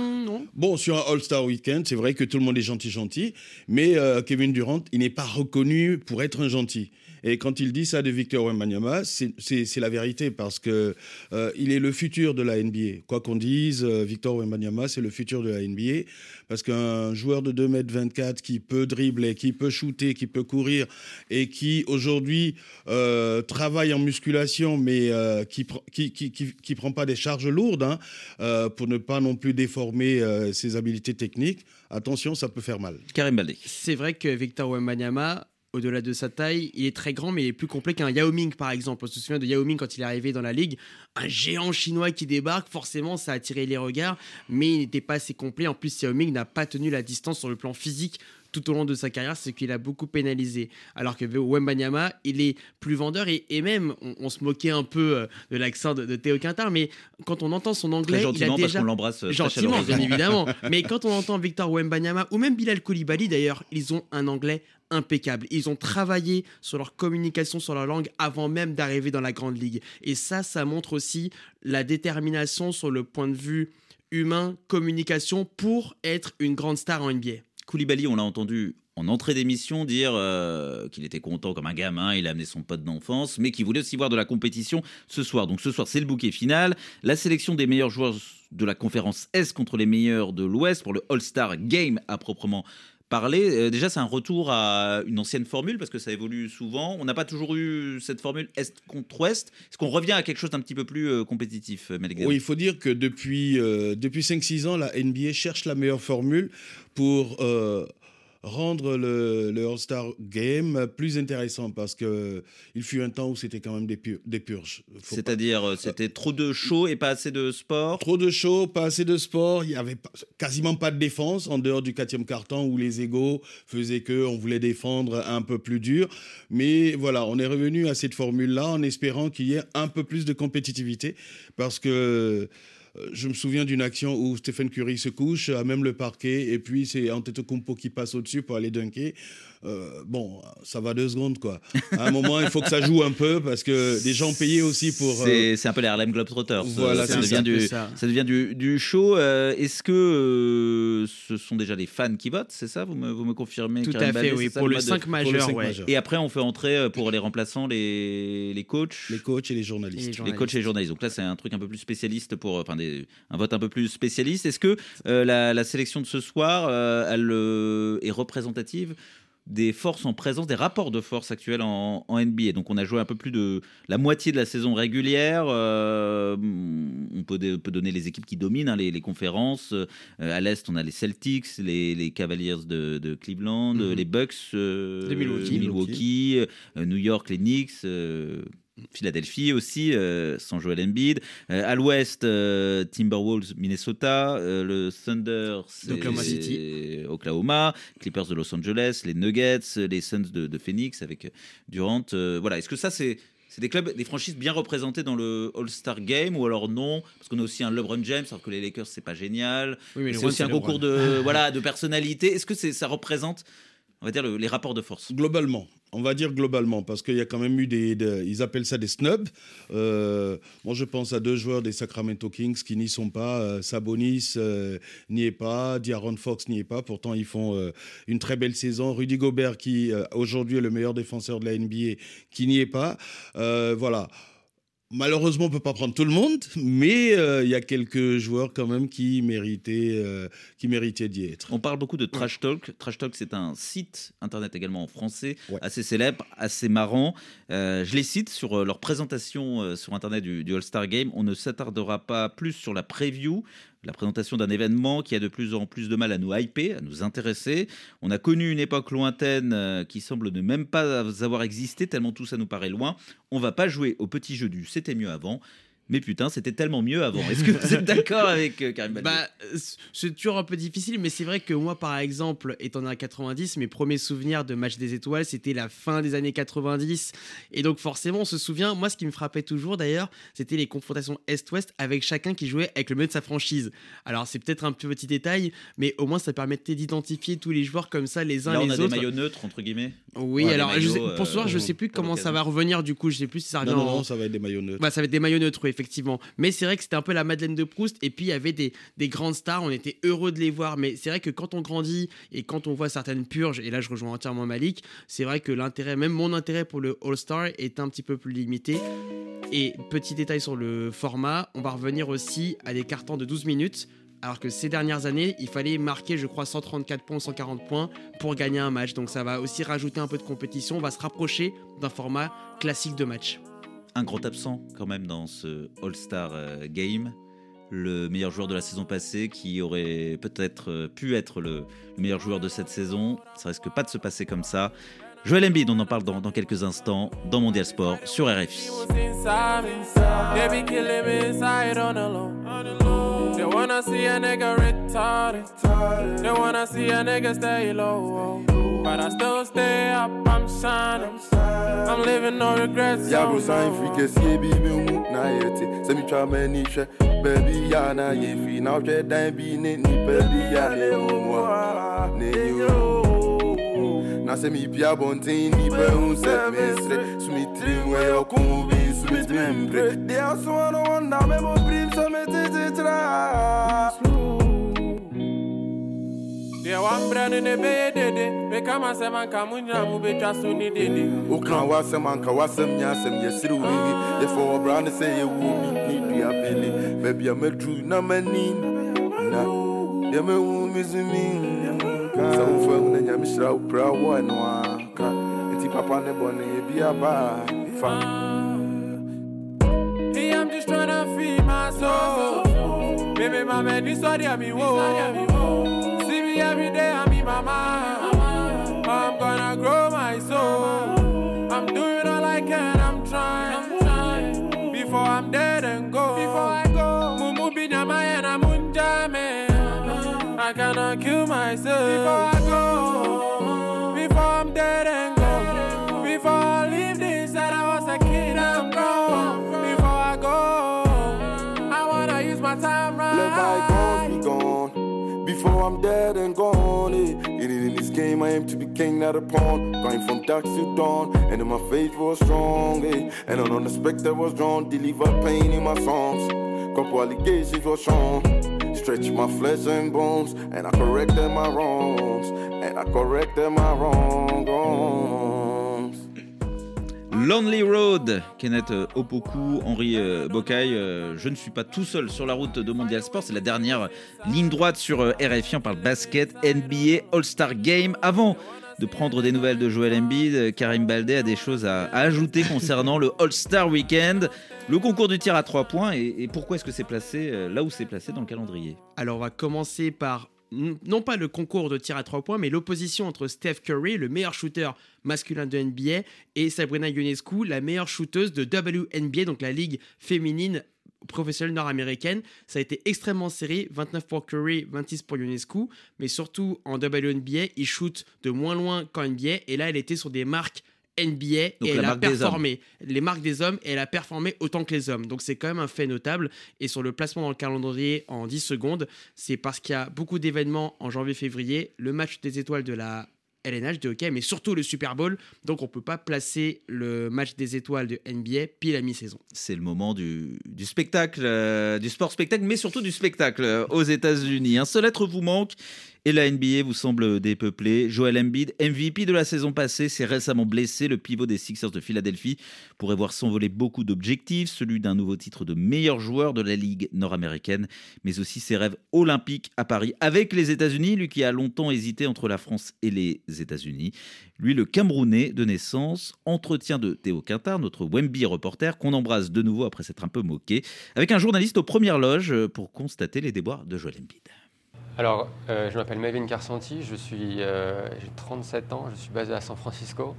Bon, sur un All-Star Weekend, c'est vrai que tout le monde est gentil, gentil, mais euh, Kevin Durant, il n'est pas reconnu pour être un gentil. Et quand il dit ça de Victor Wembanyama, c'est- la vérité parce que euh, il est le futur de la NBA. Quoi qu'on dise, euh, Victor Wembanyama, c'est le futur de la NBA parce qu'un joueur de 2m24 qui peut dribbler, qui peut shooter, qui peut courir et qui aujourd'hui euh, travaille en musculation mais euh, qui, pr- qui, qui, qui, qui prend pas des charges lourdes hein, euh, pour ne pas non plus déformer euh, ses habiletés techniques, attention, ça peut faire mal. Karim Baldé. C'est vrai que Victor Wembanyama, au-delà de sa taille, il est très grand, mais il est plus complet qu'un Yao Ming, par exemple. On se souvient de Yao Ming quand il est arrivé dans la ligue. Un géant chinois qui débarque, forcément, ça a attiré les regards, mais il n'était pas assez complet. En plus, Yao Ming n'a pas tenu la distance sur le plan physique tout au long de sa carrière, c'est qu'il a beaucoup pénalisé. Alors que Wembanyama, il est plus vendeur et, et même, on, on se moquait un peu euh, de l'accent de, de Théo Quintard, mais quand on entend son anglais, il a gentiment, parce déjà... qu'on l'embrasse, euh, très Gentiment, bien évidemment. Mais quand on entend Victor Wembanyama ou même Bilal Koulibaly d'ailleurs, ils ont un anglais impeccable. Ils ont travaillé sur leur communication, sur leur langue avant même d'arriver dans la grande ligue. Et ça, ça montre aussi la détermination sur le point de vue humain, communication pour être une grande star en NBA. Koulibaly, on l'a entendu en entrée d'émission dire euh, qu'il était content comme un gamin, il a amené son pote d'enfance, mais qu'il voulait aussi voir de la compétition ce soir. Donc ce soir, c'est le bouquet final. La sélection des meilleurs joueurs de la conférence Est contre les meilleurs de l'Ouest pour le All-Star Game à proprement parler. Euh, déjà, c'est un retour à une ancienne formule parce que ça évolue souvent. On n'a pas toujours eu cette formule Est contre Ouest. Est-ce qu'on revient à quelque chose d'un petit peu plus euh, compétitif, Malik Dabo Oui, il faut dire que depuis, euh, depuis 5-6 ans, la NBA cherche la meilleure formule pour euh, rendre le, le All-Star Game plus intéressant parce que il fut un temps où c'était quand même des, pu- des purges. C'est-à-dire, euh, c'était trop de show et pas assez de sport? Trop de show, pas assez de sport. Il y avait pas- quasiment pas de défense en dehors du quatrième carton où les égaux faisaient que on voulait défendre un peu plus dur. Mais voilà, on est revenu à cette formule-là en espérant qu'il y ait un peu plus de compétitivité parce que je me souviens d'une action où Stephen Curry se couche à même le parquet et puis c'est Antetokounmpo qui passe au-dessus pour aller dunker. Euh, bon, ça va deux secondes quoi. À un moment, il faut que ça joue un peu parce que des gens payaient aussi pour. euh, C'est un peu les Harlem Globetrotters. Voilà, ça, c'est devient ça, du, ça. ça. devient du, du show. Euh, Est-ce que euh, ce sont déjà les fans qui votent C'est ça? Vous me, vous me confirmez Tout Karim à fait, oui, pour le de- 5 majeur, le ouais. Et après, on fait entrer pour les remplaçants les, les coachs Les coachs et les journalistes. Les coachs et les journalistes. Donc là, c'est un truc un peu plus spécialiste pour, enfin, des, un vote un peu plus spécialiste. Est-ce que euh, la, la sélection de ce soir, euh, elle euh, est représentative des forces en présence, des rapports de force actuels en, en NBA. Donc on a joué un peu plus de la moitié de la saison régulière. Euh, on peut, donner les équipes qui dominent hein, les, les conférences. Euh, à l'Est, on a les Celtics, les, les Cavaliers de, de Cleveland, Mhm. les Bucks euh, De Milwaukee. Milwaukee, New York, les Knicks. Philadelphie aussi, euh, sans Joel Embiid. Euh, à l'ouest, euh, Timberwolves, Minnesota. Euh, le Thunder, Oklahoma City. Oklahoma. Clippers de Los Angeles. Les Nuggets, les Suns de, de Phoenix avec Durant. Voilà. Est-ce que ça, c'est. C'est des clubs, des franchises bien représentées dans le All-Star Game ou alors non? Parce qu'on a aussi un LeBron James, alors que les Lakers, c'est pas génial. Oui, c'est aussi un concours de, voilà, de personnalité. Est-ce que c'est, ça représente, on va dire, le- les rapports de force? Globalement, on va dire globalement, parce qu'il y a quand même eu des, ils appellent ça des snubs. Euh, moi, je pense à deux joueurs des Sacramento Kings qui n'y sont pas. Euh, Sabonis euh, n'y est pas, D'Aaron Fox n'y est pas. Pourtant, ils font une très belle saison. Rudy Gobert, qui aujourd'hui est le meilleur défenseur de la NBA, qui n'y est pas. Voilà. Malheureusement, on peut pas prendre tout le monde, mais euh, il y a quelques joueurs quand même qui méritaient, euh, qui méritaient d'y être. On parle beaucoup de Trash Talk. Trash Talk, c'est un site internet également en français, assez célèbre, assez marrant. Euh, je les cite sur leur présentation sur internet du, du All-Star Game. On ne s'attardera pas plus sur la preview, la présentation d'un événement qui a de plus en plus de mal à nous hyper, à nous intéresser. On a connu une époque lointaine euh, qui semble ne même pas avoir existé, tellement tout ça nous paraît loin. On va pas jouer au petit jeu du c'était mieux avant mais putain, c'était tellement mieux avant. Est-ce que vous êtes <laughs> d'accord avec euh, Karim bah, C'est toujours un peu difficile, mais c'est vrai que moi, par exemple, étant né en 90, mes premiers souvenirs de match des étoiles, c'était la fin des années 90. Et donc, forcément, on se souvient, moi, ce qui me frappait toujours d'ailleurs, c'était les confrontations Est-Ouest avec chacun qui jouait avec le mieux de sa franchise. Alors, c'est peut-être un petit détail, mais au moins, ça permettait d'identifier tous les joueurs comme ça, les uns Là, les on a autres. des maillots neutres, entre guillemets. Oui, Ouais, alors je sais- pour ce soir, je euh, sais plus comment ça va revenir du coup. Je sais plus si ça revient. Non, non, en- non, ça va être des maillots neutres. Bah, ça va être des maillots neutres, oui, effectivement. Mais c'est vrai que c'était un peu la Madeleine de Proust. Et puis il y avait des, des grandes stars. On était heureux de les voir. Mais c'est vrai que quand on grandit et quand on voit certaines purges, et là je rejoins entièrement Malik, c'est vrai que l'intérêt, même mon intérêt pour le All-Star est un petit peu plus limité. Et petit détail sur le format, on va revenir aussi à des cartons de 12 minutes. Alors que ces dernières années, il fallait marquer, je crois, 134 points, 140 points pour gagner un match. Donc ça va aussi rajouter un peu de compétition. On va se rapprocher d'un format classique de match. Un gros absent quand même dans ce All-Star euh, Game. Le meilleur joueur de la saison passée qui aurait peut-être euh, pu être le, le meilleur joueur de cette saison. Ça risque pas de se passer comme ça. Joel Embiid, on en parle dans, dans quelques instants dans Mondial Sport sur RFI. But I still stay up, I'm shining. I'm living no regrets. Yeah, bro, sign free, cause yeah, baby, mu, na yeti. Send me try many niche, baby, ya, na ye free. Now, jet, dine, be, ni, ni, baby, ya, ne, mo, ne, yo. Na se mi pia bonten ni pe un se mesre Sumi tri mwe yo kumbi sumi ti membre Dia suano wanda me bo prim se me ti ti tra Slow the bay, dede. Make a man say man come on, you so ni dede. woka w'asɛm anka w'asɛm nyɛ asɛm yɛsere wo bibi yɛfɛ wɔ ne sɛ yɛwu ne dua bele. Baabi a maduru na m'anim na deɛ mahu me so menka sɛ wofa mu na nyame hyira wo pra wɔ ɛno aka nti papa ne bɔne ebi aba a fa. I'm just trying to feed my soul. Baby, my man, this what I kill myself. Before I go, before I'm dead and gone. Before I leave this, that I was a kid, I'm grown. Before I go, I wanna use my time right. let bygones be gone before I'm dead and gone. Eh. It is in this game I aim to be king, not a pawn. Going from dark to dawn, and then my faith was strong. Eh. And an unexpected was drawn, deliver pain in my songs. Couple allegations were shown. Stretch my flesh and bones, and I corrected my wrongs, and I corrected my wrongs. Lonely Road, Kenneth euh, Opoku, Henri euh, Bocaille. euh, je ne suis pas tout seul sur la route de Mondial Sport. C'est la dernière ligne droite sur RFI. On parle basket, NBA, All-Star Game. Avant de prendre des nouvelles de Joel Embiid, euh, Karim Baldé a des choses à, ajouter concernant le All-Star Weekend, le concours du tir à 3 points. Et, pourquoi est-ce que c'est placé euh, là où c'est placé dans le calendrier Alors on va commencer par non pas le concours de tir à 3 points, mais l'opposition entre Steph Curry, le meilleur shooter masculin de NBA, et Sabrina Ionescu, la meilleure shooteuse de WNBA, donc la ligue féminine professionnelle nord-américaine. Ça a été extrêmement serré, 29 pour Curry, 26 pour Ionescu, mais surtout en WNBA, il shoot de moins loin qu'en NBA, et là elle était sur des marques NBA Donc et elle a performé les marques des hommes et elle a performé autant que les hommes. Donc c'est quand même un fait notable. Et sur le placement dans le calendrier en 10 secondes, c'est parce qu'il y a beaucoup d'événements en janvier-février, le match des étoiles de la LNH de hockey, mais surtout le Super Bowl. Donc on peut pas placer le match des étoiles de NBA pile à mi-saison. C'est le moment du, spectacle, euh, du sport spectacle, mais surtout du spectacle euh, aux États-Unis. Un seul être vous manque Et la NBA vous semble dépeuplée. Joel Embiid, MVP de la saison passée, s'est récemment blessé. Le pivot des Sixers de Philadelphie pourrait voir s'envoler beaucoup d'objectifs, celui d'un nouveau titre de meilleur joueur de la Ligue nord-américaine, mais aussi ses rêves olympiques à Paris avec les États-Unis, lui qui a longtemps hésité entre la France et les États-Unis. Lui, le Camerounais de naissance, entretien de Théo Quintard, notre Wemby reporter, qu'on embrasse de nouveau après s'être un peu moqué, avec un journaliste aux premières loges pour constater les déboires de Joel Embiid. Alors, euh, je m'appelle Mavin Carsanti, je suis, euh, j'ai 37 ans, je suis basé à San Francisco.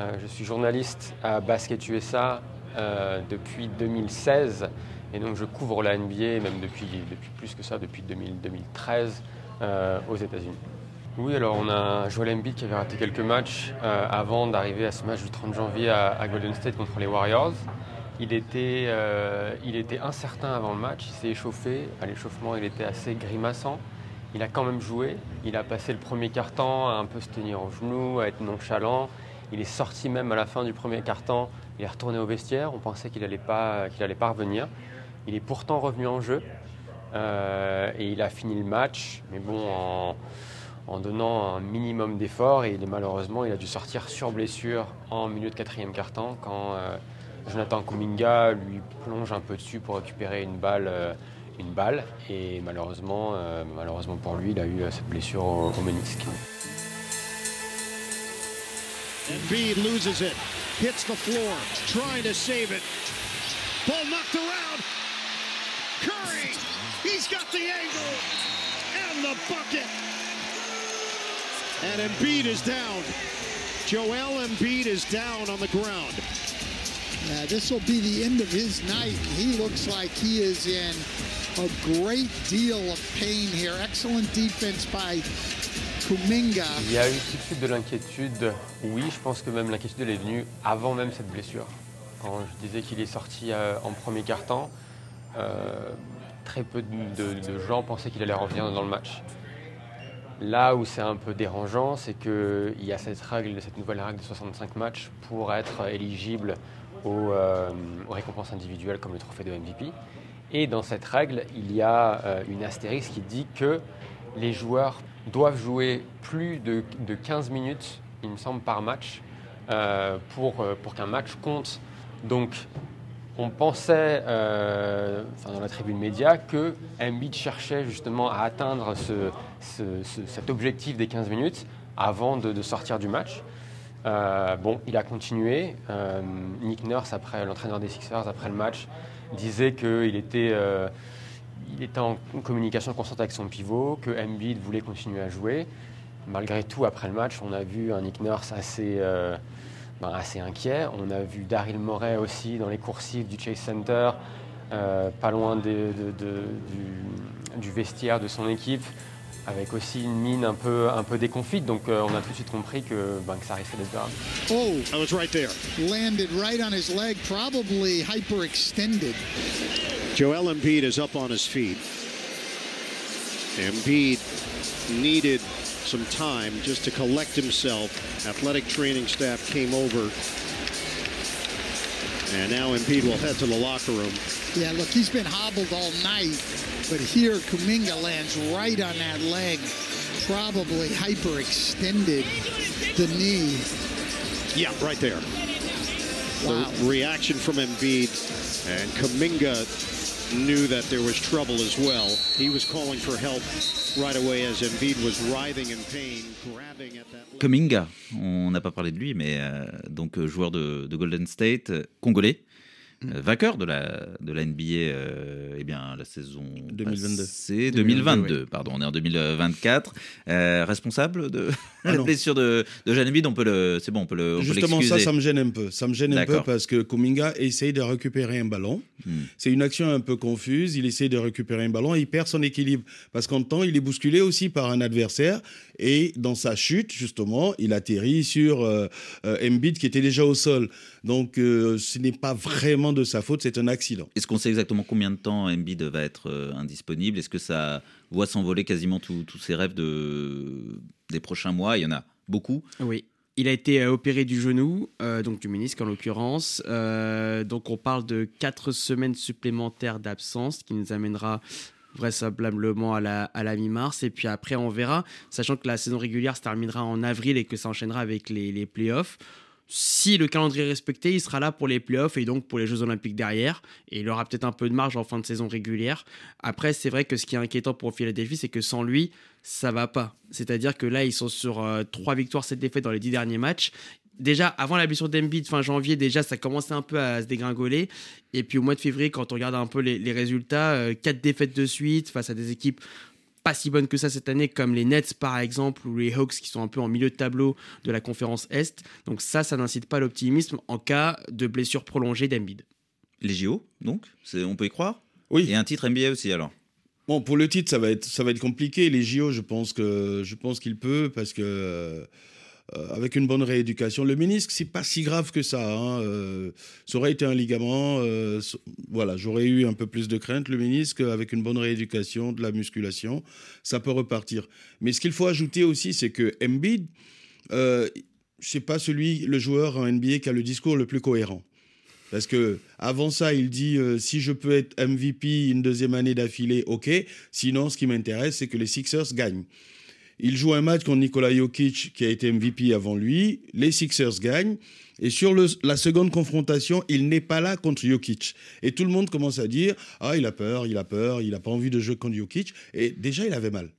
Euh, je suis journaliste à Basket USA depuis 2016 et donc je couvre la NBA même depuis, plus que ça, depuis 2000, 2013 aux États-Unis. Oui, alors on a Joel Embiid qui avait raté quelques matchs avant d'arriver à ce match du 30 janvier à, à, Golden State contre les Warriors. Il était, il était incertain avant le match, il s'est échauffé. À l'échauffement, il était assez grimaçant il a quand même joué. Il a passé le premier quart-temps à un peu se tenir au genou, à être nonchalant. Il est sorti même à la fin du premier quart-temps. Il est retourné au vestiaire. On pensait qu'il n'allait pas, allait pas revenir. Il est pourtant revenu en jeu. Euh, et il a fini le match, mais bon, en, donnant un minimum d'efforts. Et malheureusement, il a dû sortir sur blessure en milieu de quatrième quart-temps quand euh, Jonathan Kuminga lui plonge un peu dessus pour récupérer une balle. Euh, une balle et malheureusement, euh, malheureusement pour lui, il a eu euh, cette blessure au, au ménisque. Embiid loses it, hits the floor, trying to save it. Ball knocked around. Curry, he's got the angle and the bucket. And Embiid is down. Joel Embiid is down on the ground. Yeah, this will be the end of his night. He looks like he is in a great deal of pain here. Excellent defense by Kuminga. Il y a eu tout de suite de l'inquiétude. Oui, je pense que même l'inquiétude est venue avant même cette blessure. Quand je disais qu'il est sorti euh, en premier quart-temps, euh, très peu de, gens pensaient qu'il allait revenir dans le match. Là où c'est un peu dérangeant, c'est qu'il y a cette règle, cette nouvelle règle de 65 matchs pour être éligible euh, aux récompenses individuelles comme le trophée de MVP. Et dans cette règle, il y a euh, une astérisque qui dit que les joueurs doivent jouer plus de, de 15 minutes, il me semble, par match euh, pour, euh, pour qu'un match compte. Donc, on pensait, enfin dans la tribune média, que Embiid cherchait justement à atteindre ce, ce, ce, cet objectif des 15 minutes avant de, sortir du match. Bon, il a continué. Nick Nurse, après l'entraîneur des Sixers, après le match, disait qu'il était, euh, était en communication constante avec son pivot, que Embiid voulait continuer à jouer. Malgré tout, après le match, on a vu un Nick Nurse assez, euh, ben, inquiet. On a vu Daryl Morey aussi dans les coursives du Chase Center, euh, pas loin du, vestiaire de son équipe, avec aussi une mine un peu, un peu déconfite. Donc euh, on a tout de suite compris que, ben, que ça risquait d'être grave. Oh, I was right there. Landed right on his leg, probably hyperextended. Joel Embiid is up on his feet. Embiid needed some time just to collect himself. Athletic training staff came over. And now Embiid will head to the locker room. Yeah, look, he's been hobbled all night, but here Kuminga lands right on that leg, probably hyperextended the knee. Yeah, right there. Wow. The reaction from Embiid and Kuminga knew that there was trouble as well. He was calling for help right away as was writhing in pain, on n'a pas parlé de lui, mais euh, donc euh, joueur de, de, Golden State, euh, congolais, euh, vainqueur de la, de la NBA euh, eh bien, la saison 2022. C'est 2022, ouais. pardon, on est en 2024. Euh, responsable de ah <laughs> la blessure de, de on peut le, c'est bon, on peut le. On Justement, ça, ça me gêne un peu. Ça me gêne un peu parce que Kuminga essaye de récupérer un ballon. Hmm. C'est une action un peu confuse. Il essaye de récupérer un ballon et il perd son équilibre parce qu'en temps, il est bousculé aussi par un adversaire et dans sa chute, justement, il atterrit sur euh, euh, Embiid qui était déjà au sol. Donc, euh, ce n'est pas vraiment de sa faute, c'est un accident. Est-ce qu'on sait exactement combien de temps Embiid va être euh, indisponible? Est-ce que ça voit s'envoler quasiment tous ses rêves de, des prochains mois? Il y en a beaucoup Oui. Il a été opéré du genou, euh, donc du ménisque en l'occurrence. Euh, donc on parle de 4 semaines supplémentaires d'absence, qui nous amènera vraisemblablement à la, à la mi-mars. Et puis après, on verra, sachant que la saison régulière se terminera en avril et que ça enchaînera avec les, les playoffs. Si le calendrier est respecté, il sera là pour les playoffs et donc pour les Jeux Olympiques derrière. Et il aura peut-être un peu de marge en fin de saison régulière. Après, c'est vrai que ce qui est inquiétant pour Philadelphie, c'est que sans lui, ça va pas. C'est-à-dire que là, ils sont sur euh, 3 victoires, 7 défaites dans les 10 derniers matchs déjà avant la blessure d'Embiid fin janvier déjà ça commençait un peu à se dégringoler. Et puis au mois de février quand on regarde un peu les, les résultats euh, quatre défaites de suite face à des équipes pas si bonnes que ça cette année comme les Nets par exemple ou les Hawks qui sont un peu en milieu de tableau de la conférence Est. Donc ça ça n'incite pas l'optimisme en cas de blessure prolongée d'Embiid. Les JO donc on peut y croire? Oui. Et un titre NBA aussi alors? Bon, pour le titre, ça va être, ça va être compliqué. Les JO, je pense que, je pense qu'il peut parce que euh, avec une bonne rééducation, le ménisque, c'est pas si grave que ça. hein, euh, ça aurait été un ligament. euh, voilà, j'aurais eu un peu plus de crainte. Le ménisque, avec une bonne rééducation, de la musculation, ça peut repartir. Mais ce qu'il faut ajouter aussi, c'est que Embiid, c'est pas celui, le joueur en NBA qui a le discours le plus cohérent. Parce que avant ça, il dit si je peux être MVP une deuxième année d'affilée, ok. Sinon, ce qui m'intéresse, c'est que les Sixers gagnent. Il joue un match contre Nikola Jokic, qui a été MVP avant lui. Les Sixers gagnent. Et sur la seconde confrontation, il n'est pas là contre Jokic. Et tout le monde commence à dire Ah, il a peur, il a peur, il n'a pas envie de jouer contre Jokic. Et déjà, il avait mal.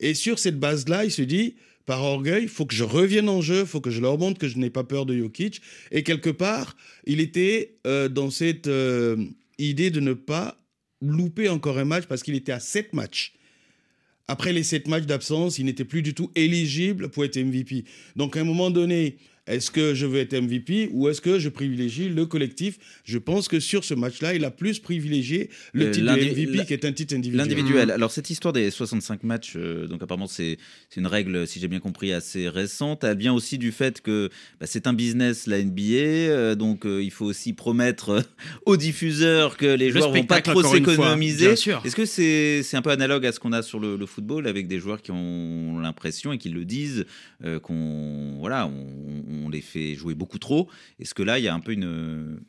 Et sur cette base-là, il se dit, par orgueil, il faut que je revienne en jeu, faut que je leur montre que je n'ai pas peur de Jokic. Et quelque part, il était euh, dans cette euh, idée de ne pas louper encore un match parce qu'il était à 7 matchs. Après les 7 matchs d'absence, il n'était plus du tout éligible pour être MVP. Donc à un moment donné, est-ce que je veux être MVP ou est-ce que je privilégie le collectif? Je pense que sur ce match-là, il a plus privilégié le Euh, titre de MVP qui est un titre individuel. L'individuel. Alors cette histoire des 65 matchs, euh, donc apparemment c'est c'est une règle, si j'ai bien compris, assez récente. Elle vient aussi du fait que bah, c'est un business la NBA, euh, donc euh, il faut aussi promettre euh, aux diffuseurs que les Le joueurs vont pas trop s'économiser. bien sûr. Est-ce que c'est c'est un peu analogue à ce qu'on a sur le, le football avec des joueurs qui ont l'impression et qui le disent euh, qu'on voilà on, on les fait jouer beaucoup trop. Est-ce que là il y a un peu une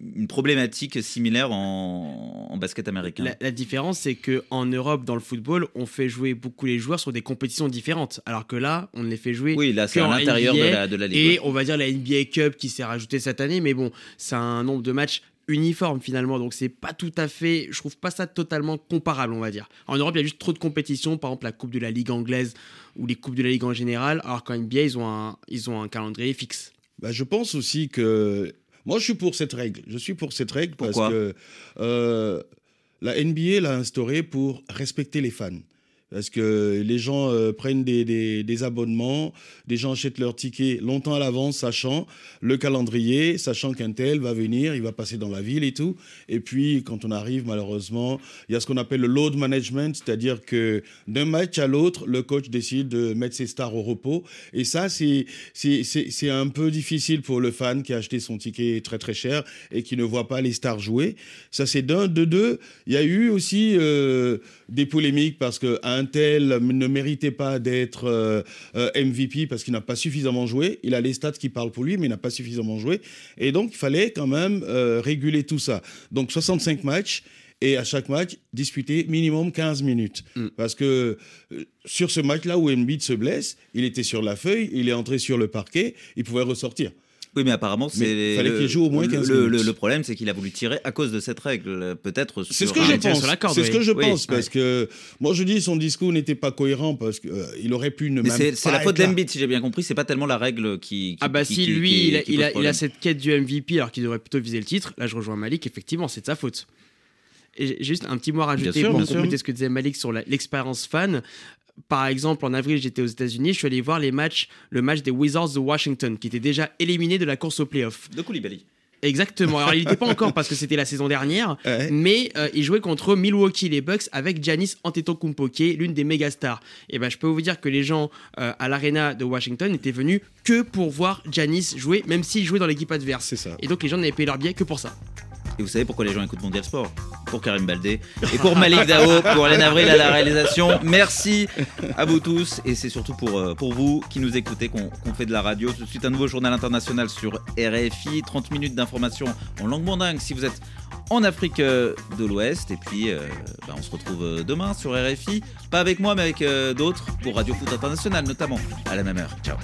une problématique similaire en, en basket américain? La, la différence, c'est que en Europe, dans le football, on fait jouer beaucoup les joueurs sur des compétitions différentes, alors que là, on ne les fait jouer. Oui, là, c'est à l'intérieur de la- de la ligue, Et on va dire la NBA Cup qui s'est rajoutée cette année, mais bon, c'est un nombre de matchs uniforme finalement, donc c'est pas tout à fait. Je trouve pas ça totalement comparable, on va dire. En Europe, il y a juste trop de compétitions, par exemple la Coupe de la Ligue anglaise ou les coupes de la Ligue en général, alors qu'en NBA, ils ont un, ils ont un calendrier fixe. Bah, je pense aussi que. Moi, je suis pour cette règle. Je suis pour cette règle Pourquoi? parce que euh, la NBA l'a instaurée pour respecter les fans. Parce que les gens euh, prennent des, abonnements, des gens achètent leurs tickets longtemps à l'avance, sachant le calendrier, sachant qu'un tel va venir, il va passer dans la ville et tout. Et puis, quand on arrive, malheureusement, il y a ce qu'on appelle le load management, c'est-à-dire que d'un match à l'autre, le coach décide de mettre ses stars au repos. Et ça, c'est un peu difficile pour le fan qui a acheté son ticket très très cher et qui ne voit pas les stars jouer. Ça, c'est d'un. De deux, il y a eu aussi euh, des polémiques parce qu'un tel ne méritait pas d'être euh, euh, MVP parce qu'il n'a pas suffisamment joué. Il a les stats qui parlent pour lui, mais il n'a pas suffisamment joué. Et donc, il fallait quand même euh, réguler tout ça. Donc, 65 matchs. Et à chaque match, disputer minimum 15 minutes. Parce que euh, sur ce match-là où Embiid se blesse, il était sur la feuille, il est entré sur le parquet, il pouvait ressortir. Oui, mais apparemment, c'est. Mais fallait le- qu'il joue au moins le- 15 le, minutes. le- le problème, c'est qu'il a voulu tirer à cause de cette règle, peut-être. C'est ce sur que je pense. C'est ce que je pense parce que moi je dis son discours n'était pas cohérent parce qu'il aurait pu ne Mais même c'est c'est la faute d'Embiid, si j'ai bien compris. C'est pas tellement la règle qui. qui- Ah bah qui- si qui- lui qui- il, a, qui il, pose a, il a problème. cette quête du MVP alors qu'il devrait plutôt viser le titre, là je rejoins Malik, effectivement c'est de sa faute. Et juste un petit mot à rajouter sûr, pour compléter ce que disait Malik sur la- l'expérience fan. Par exemple, en avril, j'étais aux États-Unis, je suis allé voir les matchs, le match des Wizards de Washington, qui était déjà éliminé de la course au playoff. De Koulibaly. Exactement. Alors, il n'était pas encore parce que c'était la saison dernière, <laughs> mais euh, il jouait contre Milwaukee, les Bucks, avec Giannis Antetokounmpo, qui est l'une des méga stars. Et ben, je peux vous dire que les gens euh, à l'arena de Washington étaient venus que pour voir Giannis jouer, même s'il jouait dans l'équipe adverse. C'est ça. Et donc, les gens n'avaient payé leur billet que pour ça. Et vous savez pourquoi les gens écoutent Mondial Sport? Pour Karim Baldé et pour Malik Dao, pour Hélène Avril à la réalisation. Merci à vous tous et c'est surtout pour, euh, pour vous qui nous écoutez qu'on fait de la radio. Tout de suite un nouveau journal international sur RFI, 30 minutes d'information en langue mandingue si vous êtes en Afrique euh, de l'Ouest. Et puis, euh, bah, on se retrouve demain sur RFI. Pas avec moi, mais avec d'autres pour Radio Foot International, notamment à la même heure. Ciao.